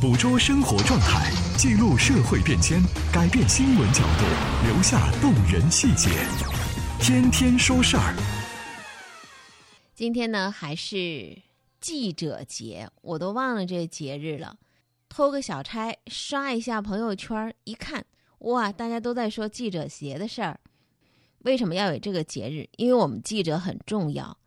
捕捉生活状态，记录社会变迁，改变新闻角度，留下动人细节。天天说事儿。今天呢，还是记者节，我都忘了这节日了。偷个小差，刷一下朋友圈，一看，哇，大家都在说记者节的事儿。为什么要有这个节日？因为我们记者很重要。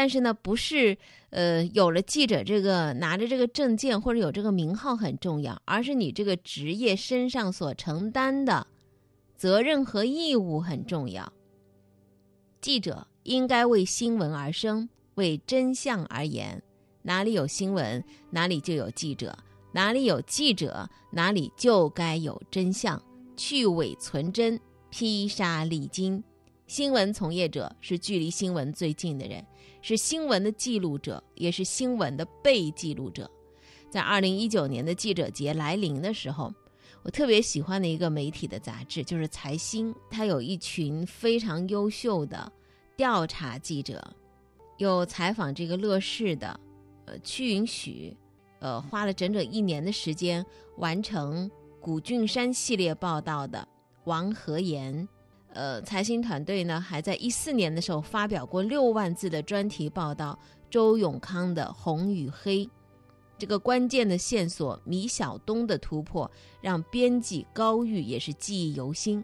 但是呢，不是呃，有了记者这个拿着这个证件或者有这个名号很重要，而是你这个职业身上所承担的责任和义务很重要。记者应该为新闻而生，为真相而言。哪里有新闻，哪里就有记者；哪里有记者，哪里就该有真相。去伪存真，披沙沥金。新闻从业者是距离新闻最近的人。是新闻的记录者，也是新闻的被记录者。在二零一九年的记者节来临的时候，我特别喜欢的一个媒体的杂志就是《财新》，它有一群非常优秀的调查记者，有采访这个乐视的，呃，屈云许，呃，花了整整一年的时间完成古俊山系列报道的王和言。呃，财新团队呢，还在一四年的时候发表过六万字的专题报道周永康的《红与黑》，这个关键的线索米晓东的突破，让编辑高玉也是记忆犹新。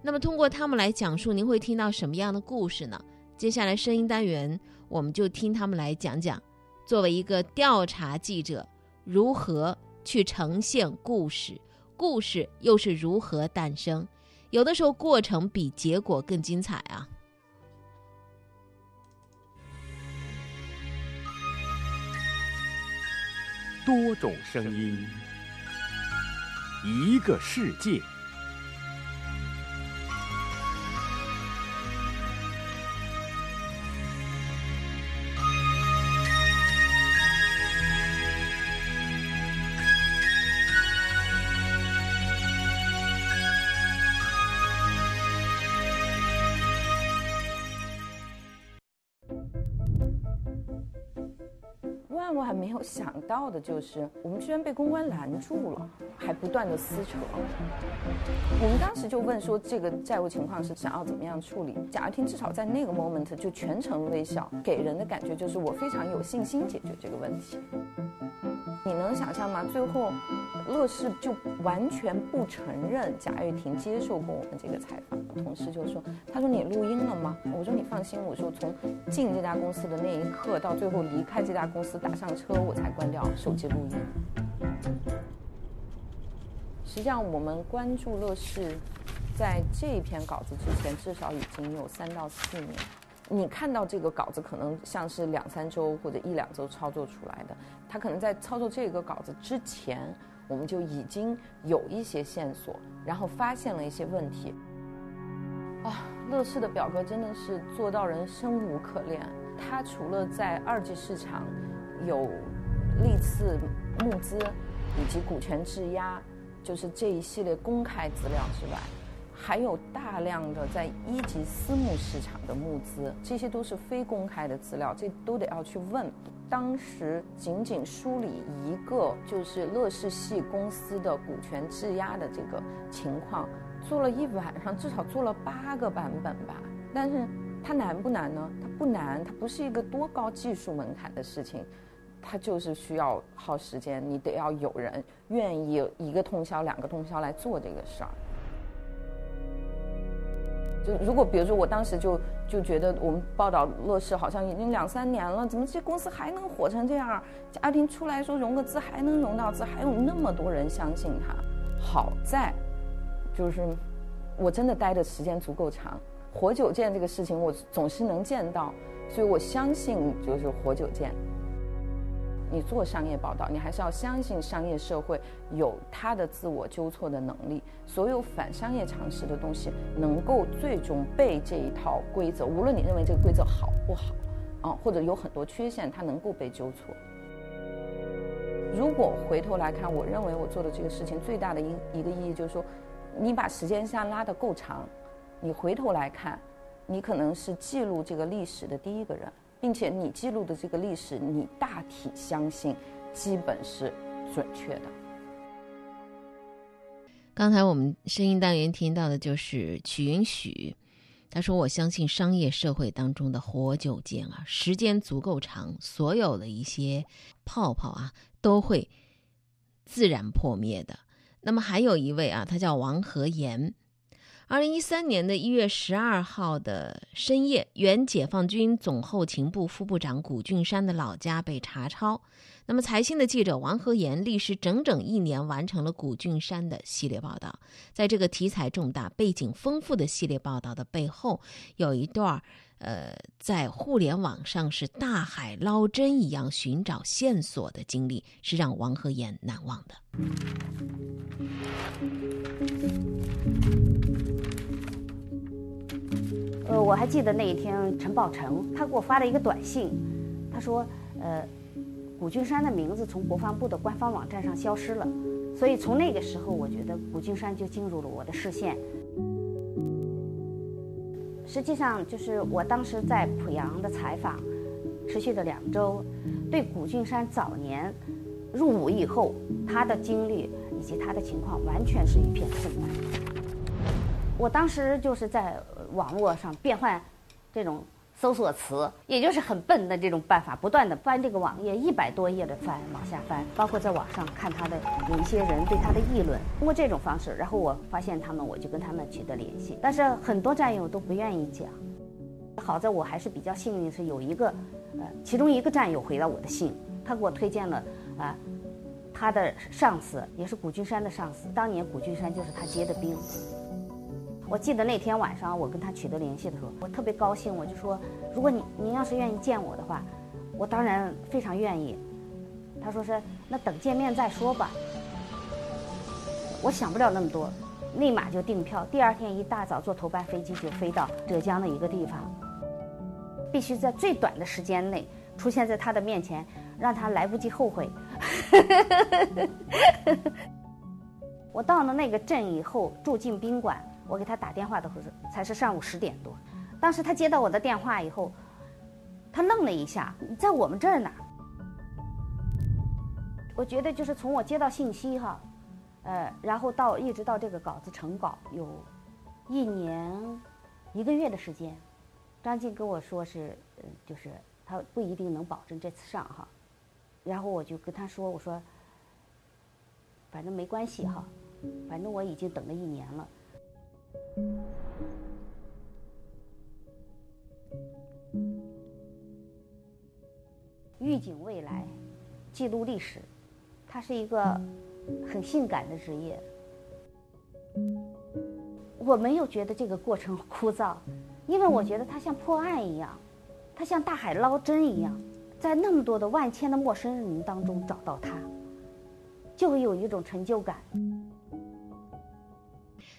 那么，通过他们来讲述，您会听到什么样的故事呢？接下来声音单元，我们就听他们来讲讲，作为一个调查记者，如何去呈现故事，故事又是如何诞生。有的时候，过程比结果更精彩啊！多种声音，一个世界。我还没有想到的就是，我们居然被公关拦住了，还不断的撕扯。我们当时就问说，这个债务情况是想要怎么样处理？贾跃亭至少在那个 moment 就全程微笑，给人的感觉就是我非常有信心解决这个问题。你能想象吗？最后，乐视就完全不承认贾跃亭接受过我们这个采访。同事就说：“他说你录音了吗？”我说：“你放心，我说从进这家公司的那一刻到最后离开这家公司打上车，我才关掉手机录音。”实际上，我们关注乐视，在这篇稿子之前，至少已经有三到四年。你看到这个稿子，可能像是两三周或者一两周操作出来的。他可能在操作这个稿子之前，我们就已经有一些线索，然后发现了一些问题。啊，乐视的表哥真的是做到人生无可恋。他除了在二级市场有历次募资以及股权质押，就是这一系列公开资料之外。还有大量的在一级私募市场的募资，这些都是非公开的资料，这都得要去问。当时仅仅梳理一个就是乐视系公司的股权质押的这个情况，做了一晚上，至少做了八个版本吧。但是它难不难呢？它不难，它不是一个多高技术门槛的事情，它就是需要耗时间，你得要有人愿意一个通宵、两个通宵来做这个事儿。如果比如说我当时就就觉得我们报道乐视好像已经两三年了，怎么这公司还能火成这样？家庭出来说融个资还能融到资，还有那么多人相信他。好在，就是我真的待的时间足够长，活久见这个事情我总是能见到，所以我相信就是活久见。你做商业报道，你还是要相信商业社会有它的自我纠错的能力。所有反商业常识的东西，能够最终被这一套规则，无论你认为这个规则好不好，啊，或者有很多缺陷，它能够被纠错。如果回头来看，我认为我做的这个事情最大的一一个意义就是说，你把时间线拉得够长，你回头来看，你可能是记录这个历史的第一个人。并且你记录的这个历史，你大体相信，基本是准确的。刚才我们声音单元听到的就是曲云许，他说：“我相信商业社会当中的活久见啊，时间足够长，所有的一些泡泡啊都会自然破灭的。”那么还有一位啊，他叫王和言。二零一三年的一月十二号的深夜，原解放军总后勤部副部长古俊山的老家被查抄。那么，财新的记者王和言历时整整一年完成了古俊山的系列报道。在这个题材重大、背景丰富的系列报道的背后，有一段呃，在互联网上是大海捞针一样寻找线索的经历，是让王和言难忘的。我还记得那一天，陈宝成他给我发了一个短信，他说：“呃，古俊山的名字从国防部的官方网站上消失了。”所以从那个时候，我觉得古俊山就进入了我的视线。实际上，就是我当时在濮阳的采访，持续了两周，对古俊山早年入伍以后他的经历以及他的情况，完全是一片空白。我当时就是在。网络上变换这种搜索词，也就是很笨的这种办法，不断的翻这个网页，一百多页的翻，往下翻，包括在网上看他的有一些人对他的议论，通过这种方式，然后我发现他们，我就跟他们取得联系，但是很多战友都不愿意讲。好在我还是比较幸运，是有一个，呃，其中一个战友回了我的信，他给我推荐了啊，他的上司也是古君山的上司，当年古君山就是他接的兵。我记得那天晚上，我跟他取得联系的时候，我特别高兴，我就说：“如果你您要是愿意见我的话，我当然非常愿意。”他说是那等见面再说吧。我想不了那么多，立马就订票，第二天一大早坐头班飞机就飞到浙江的一个地方，必须在最短的时间内出现在他的面前，让他来不及后悔。我到了那个镇以后，住进宾馆。我给他打电话的时候才是上午十点多，当时他接到我的电话以后，他愣了一下：“在我们这儿呢？”我觉得就是从我接到信息哈，呃，然后到一直到这个稿子成稿有一年一个月的时间，张静跟我说是，呃，就是他不一定能保证这次上哈，然后我就跟他说：“我说，反正没关系哈，反正我已经等了一年了。”预警未来，记录历史，它是一个很性感的职业。我没有觉得这个过程枯燥，因为我觉得它像破案一样，它像大海捞针一样，在那么多的万千的陌生人当中找到它，就会有一种成就感。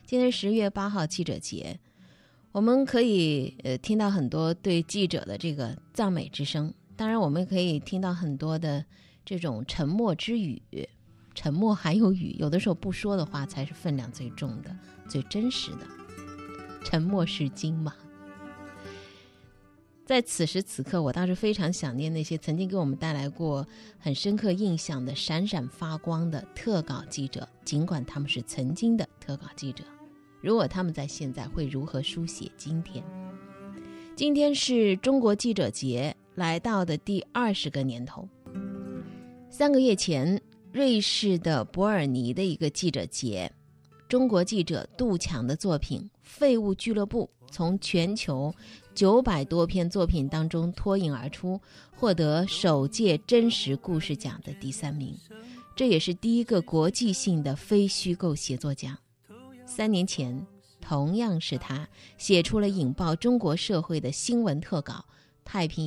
今天十月八号记者节，我们可以呃听到很多对记者的这个赞美之声，当然我们可以听到很多的这种沉默之语。沉默还有语，有的时候不说的话才是分量最重的、最真实的。沉默是金嘛。在此时此刻，我倒是非常想念那些曾经给我们带来过很深刻印象的闪闪发光的特稿记者，尽管他们是曾经的特稿记者。如果他们在现在会如何书写今天？今天是中国记者节来到的第二十个年头。三个月前，瑞士的伯尔尼的一个记者节，中国记者杜强的作品《废物俱乐部》从全球九百多篇作品当中脱颖而出，获得首届真实故事奖的第三名。这也是第一个国际性的非虚构写作奖。三年前，同样是他写出了引爆中国社会的新闻特稿《太平》。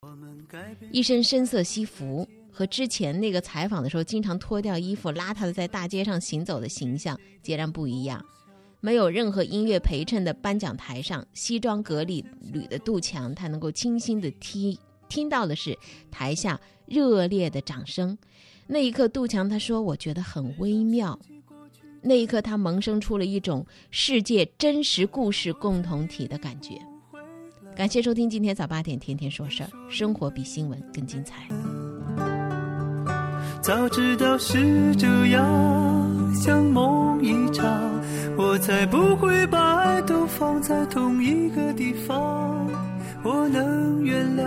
一身深色西服，和之前那个采访的时候经常脱掉衣服、邋遢的在大街上行走的形象截然不一样。没有任何音乐陪衬的颁奖台上，西装革履履的杜强，他能够清新的听听到的是台下热烈的掌声。那一刻，杜强他说：“我觉得很微妙。”那一刻，他萌生出了一种世界真实故事共同体的感觉。感谢收听今天早八点，天天说事儿，生活比新闻更精彩。早知道是这样，像梦一场。我才不会把爱都放在同一个地方。我能原谅